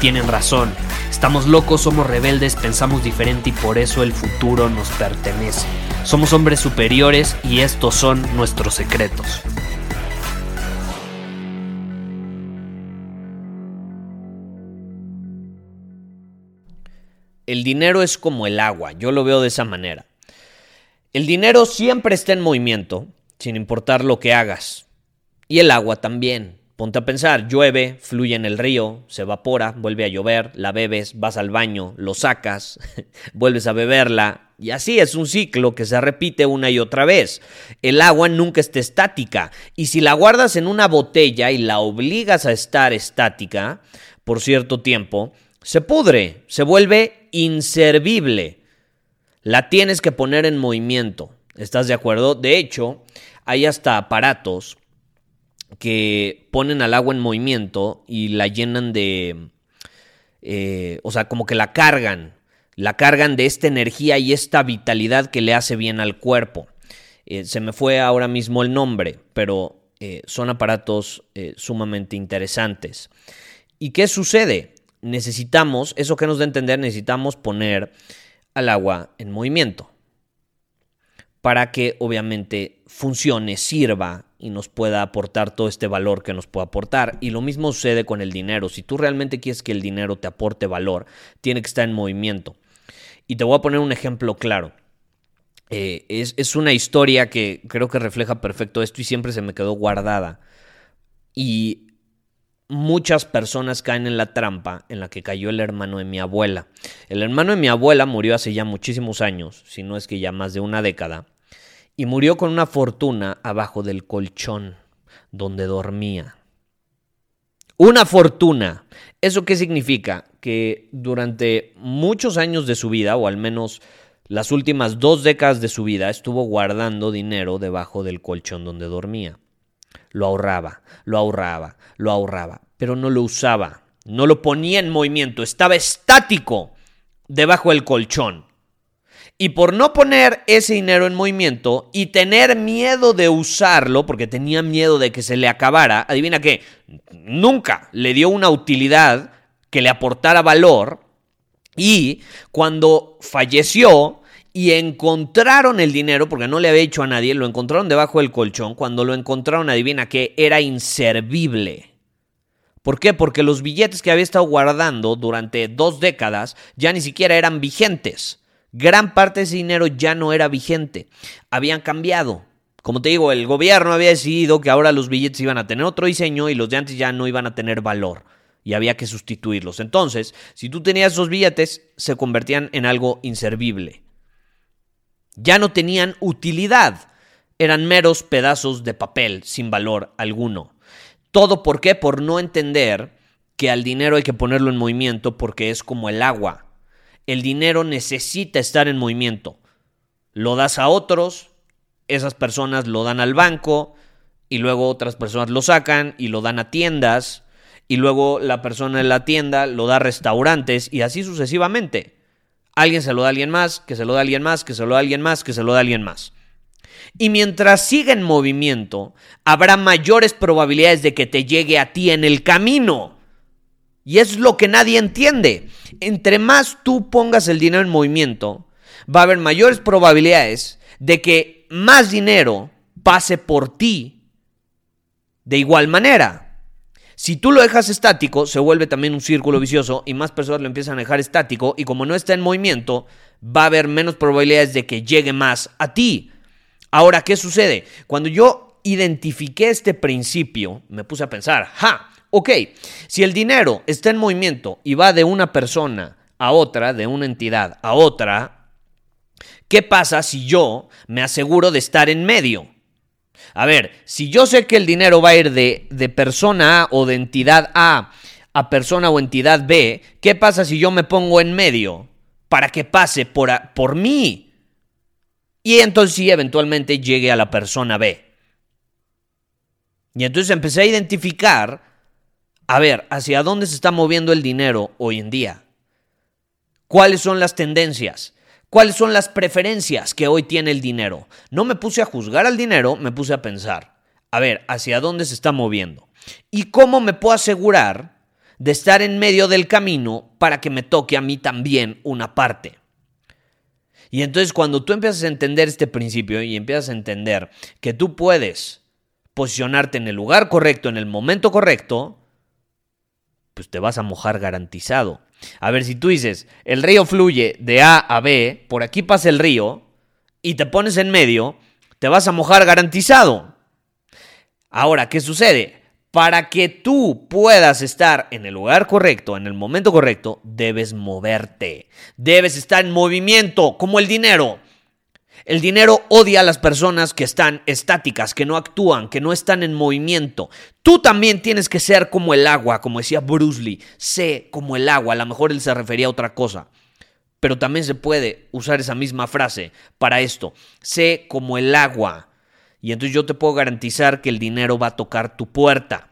tienen razón. Estamos locos, somos rebeldes, pensamos diferente y por eso el futuro nos pertenece. Somos hombres superiores y estos son nuestros secretos. El dinero es como el agua, yo lo veo de esa manera. El dinero siempre está en movimiento, sin importar lo que hagas. Y el agua también. Ponte a pensar, llueve, fluye en el río, se evapora, vuelve a llover, la bebes, vas al baño, lo sacas, vuelves a beberla, y así es un ciclo que se repite una y otra vez. El agua nunca está estática, y si la guardas en una botella y la obligas a estar estática por cierto tiempo, se pudre, se vuelve inservible. La tienes que poner en movimiento. ¿Estás de acuerdo? De hecho, hay hasta aparatos que ponen al agua en movimiento y la llenan de... Eh, o sea, como que la cargan, la cargan de esta energía y esta vitalidad que le hace bien al cuerpo. Eh, se me fue ahora mismo el nombre, pero eh, son aparatos sumamente interesantes. ¿Y qué sucede? Necesitamos, eso que nos da a entender, necesitamos poner al agua en movimiento para que obviamente funcione, sirva y nos pueda aportar todo este valor que nos puede aportar. Y lo mismo sucede con el dinero. Si tú realmente quieres que el dinero te aporte valor, tiene que estar en movimiento. Y te voy a poner un ejemplo claro. Eh, es, es una historia que creo que refleja perfecto esto y siempre se me quedó guardada. Y muchas personas caen en la trampa en la que cayó el hermano de mi abuela. El hermano de mi abuela murió hace ya muchísimos años, si no es que ya más de una década y murió con una fortuna abajo del colchón donde dormía. Una fortuna. ¿Eso qué significa? Que durante muchos años de su vida, o al menos las últimas dos décadas de su vida, estuvo guardando dinero debajo del colchón donde dormía. Lo ahorraba, lo ahorraba, lo ahorraba, pero no lo usaba, no lo ponía en movimiento, estaba estático debajo del colchón. Y por no poner ese dinero en movimiento y tener miedo de usarlo, porque tenía miedo de que se le acabara, adivina qué, nunca le dio una utilidad que le aportara valor. Y cuando falleció y encontraron el dinero, porque no le había hecho a nadie, lo encontraron debajo del colchón, cuando lo encontraron, adivina qué, era inservible. ¿Por qué? Porque los billetes que había estado guardando durante dos décadas ya ni siquiera eran vigentes. Gran parte de ese dinero ya no era vigente, habían cambiado. Como te digo, el gobierno había decidido que ahora los billetes iban a tener otro diseño y los de antes ya no iban a tener valor y había que sustituirlos. Entonces, si tú tenías esos billetes, se convertían en algo inservible. Ya no tenían utilidad, eran meros pedazos de papel sin valor alguno. Todo por qué? Por no entender que al dinero hay que ponerlo en movimiento porque es como el agua el dinero necesita estar en movimiento. Lo das a otros, esas personas lo dan al banco y luego otras personas lo sacan y lo dan a tiendas y luego la persona en la tienda lo da a restaurantes y así sucesivamente. Alguien se lo da a alguien más, que se lo da a alguien más, que se lo da a alguien más, que se lo da a alguien más. Y mientras siga en movimiento, habrá mayores probabilidades de que te llegue a ti en el camino. Y es lo que nadie entiende. Entre más tú pongas el dinero en movimiento, va a haber mayores probabilidades de que más dinero pase por ti de igual manera. Si tú lo dejas estático, se vuelve también un círculo vicioso y más personas lo empiezan a dejar estático y como no está en movimiento, va a haber menos probabilidades de que llegue más a ti. Ahora, ¿qué sucede? Cuando yo identifiqué este principio, me puse a pensar, ja, Ok, si el dinero está en movimiento y va de una persona a otra, de una entidad a otra, ¿qué pasa si yo me aseguro de estar en medio? A ver, si yo sé que el dinero va a ir de, de persona A o de entidad A a persona o entidad B, ¿qué pasa si yo me pongo en medio para que pase por, por mí? Y entonces sí, eventualmente llegue a la persona B. Y entonces empecé a identificar, a ver, hacia dónde se está moviendo el dinero hoy en día. ¿Cuáles son las tendencias? ¿Cuáles son las preferencias que hoy tiene el dinero? No me puse a juzgar al dinero, me puse a pensar, a ver, hacia dónde se está moviendo. ¿Y cómo me puedo asegurar de estar en medio del camino para que me toque a mí también una parte. Y entonces cuando tú empiezas a entender este principio y empiezas a entender que tú puedes posicionarte en el lugar correcto, en el momento correcto, pues te vas a mojar garantizado. A ver, si tú dices, el río fluye de A a B, por aquí pasa el río, y te pones en medio, te vas a mojar garantizado. Ahora, ¿qué sucede? Para que tú puedas estar en el lugar correcto, en el momento correcto, debes moverte. Debes estar en movimiento, como el dinero. El dinero odia a las personas que están estáticas, que no actúan, que no están en movimiento. Tú también tienes que ser como el agua, como decía Bruce Lee. Sé como el agua. A lo mejor él se refería a otra cosa. Pero también se puede usar esa misma frase para esto. Sé como el agua. Y entonces yo te puedo garantizar que el dinero va a tocar tu puerta.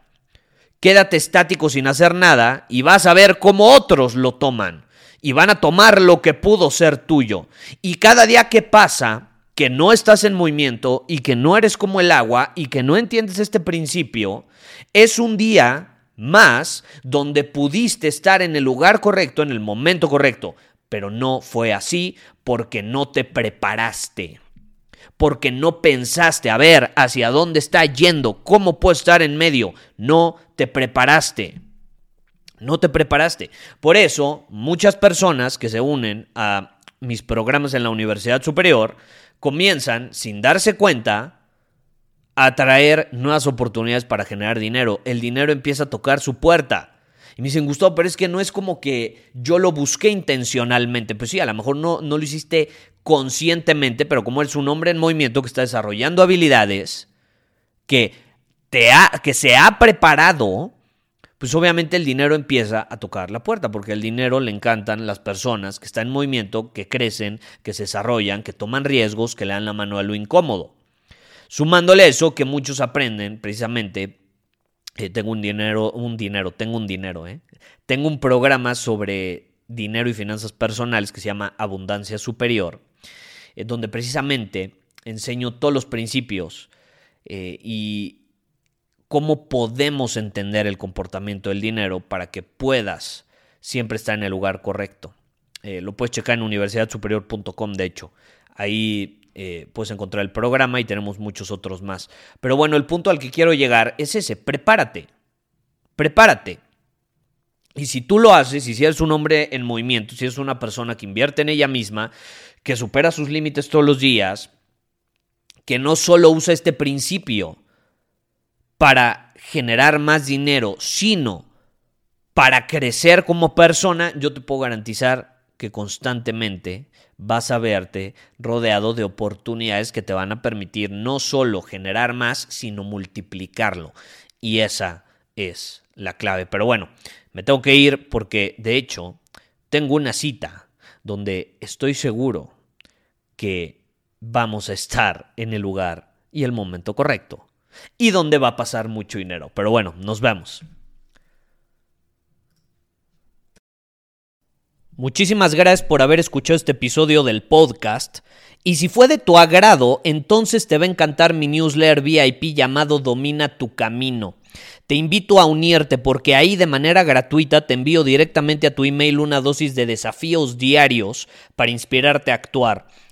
Quédate estático sin hacer nada y vas a ver cómo otros lo toman. Y van a tomar lo que pudo ser tuyo. Y cada día que pasa, que no estás en movimiento y que no eres como el agua y que no entiendes este principio, es un día más donde pudiste estar en el lugar correcto, en el momento correcto. Pero no fue así porque no te preparaste porque no pensaste a ver hacia dónde está yendo, cómo puedo estar en medio. No te preparaste. No te preparaste. Por eso, muchas personas que se unen a mis programas en la Universidad Superior comienzan, sin darse cuenta, a traer nuevas oportunidades para generar dinero. El dinero empieza a tocar su puerta. Y me dicen, Gustavo, pero es que no es como que yo lo busqué intencionalmente. Pues sí, a lo mejor no, no lo hiciste conscientemente, pero como eres un hombre en movimiento que está desarrollando habilidades, que, te ha, que se ha preparado, pues obviamente el dinero empieza a tocar la puerta, porque el dinero le encantan las personas que están en movimiento, que crecen, que se desarrollan, que toman riesgos, que le dan la mano a lo incómodo. Sumándole eso, que muchos aprenden precisamente eh, tengo un dinero, un dinero, tengo un dinero, ¿eh? Tengo un programa sobre dinero y finanzas personales que se llama Abundancia Superior, eh, donde precisamente enseño todos los principios y cómo podemos entender el comportamiento del dinero para que puedas siempre estar en el lugar correcto. lo puedes checar en universidadsuperior.com, de hecho. Ahí eh, puedes encontrar el programa y tenemos muchos otros más. Pero bueno, el punto al que quiero llegar es ese, prepárate, prepárate. Y si tú lo haces, y si eres un hombre en movimiento, si eres una persona que invierte en ella misma, que supera sus límites todos los días, que no solo usa este principio para generar más dinero, sino para crecer como persona, yo te puedo garantizar que constantemente vas a verte rodeado de oportunidades que te van a permitir no solo generar más, sino multiplicarlo. Y esa es la clave. Pero bueno, me tengo que ir porque de hecho tengo una cita donde estoy seguro que vamos a estar en el lugar y el momento correcto y donde va a pasar mucho dinero. Pero bueno, nos vemos. Muchísimas gracias por haber escuchado este episodio del podcast. Y si fue de tu agrado, entonces te va a encantar mi newsletter VIP llamado Domina tu Camino. Te invito a unirte porque ahí de manera gratuita te envío directamente a tu email una dosis de desafíos diarios para inspirarte a actuar.